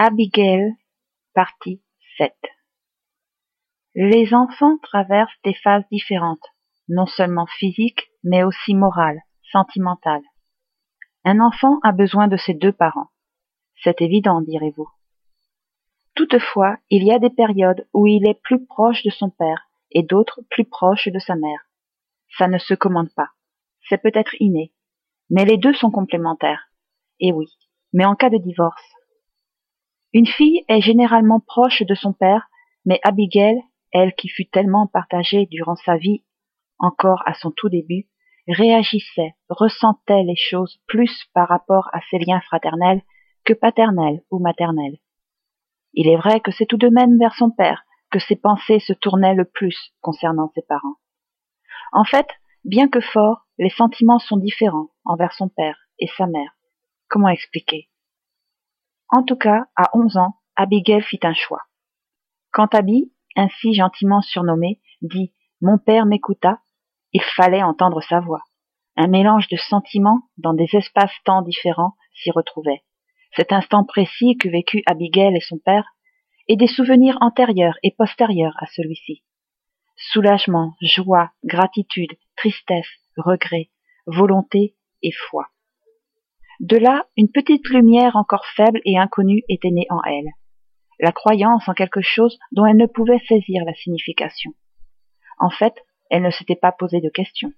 Abigail, partie 7 Les enfants traversent des phases différentes, non seulement physiques, mais aussi morales, sentimentales. Un enfant a besoin de ses deux parents. C'est évident, direz-vous. Toutefois, il y a des périodes où il est plus proche de son père et d'autres plus proches de sa mère. Ça ne se commande pas. C'est peut-être inné. Mais les deux sont complémentaires. Et oui, mais en cas de divorce, une fille est généralement proche de son père, mais Abigail, elle qui fut tellement partagée durant sa vie, encore à son tout début, réagissait, ressentait les choses plus par rapport à ses liens fraternels que paternels ou maternels. Il est vrai que c'est tout de même vers son père que ses pensées se tournaient le plus concernant ses parents. En fait, bien que fort, les sentiments sont différents envers son père et sa mère. Comment expliquer? En tout cas, à onze ans, Abigail fit un choix. Quand Abby, ainsi gentiment surnommée, dit Mon père m'écouta, il fallait entendre sa voix. Un mélange de sentiments dans des espaces-temps différents s'y retrouvait. Cet instant précis que vécut Abigail et son père, et des souvenirs antérieurs et postérieurs à celui-ci. Soulagement, joie, gratitude, tristesse, regret, volonté et foi. De là, une petite lumière encore faible et inconnue était née en elle, la croyance en quelque chose dont elle ne pouvait saisir la signification. En fait, elle ne s'était pas posé de questions.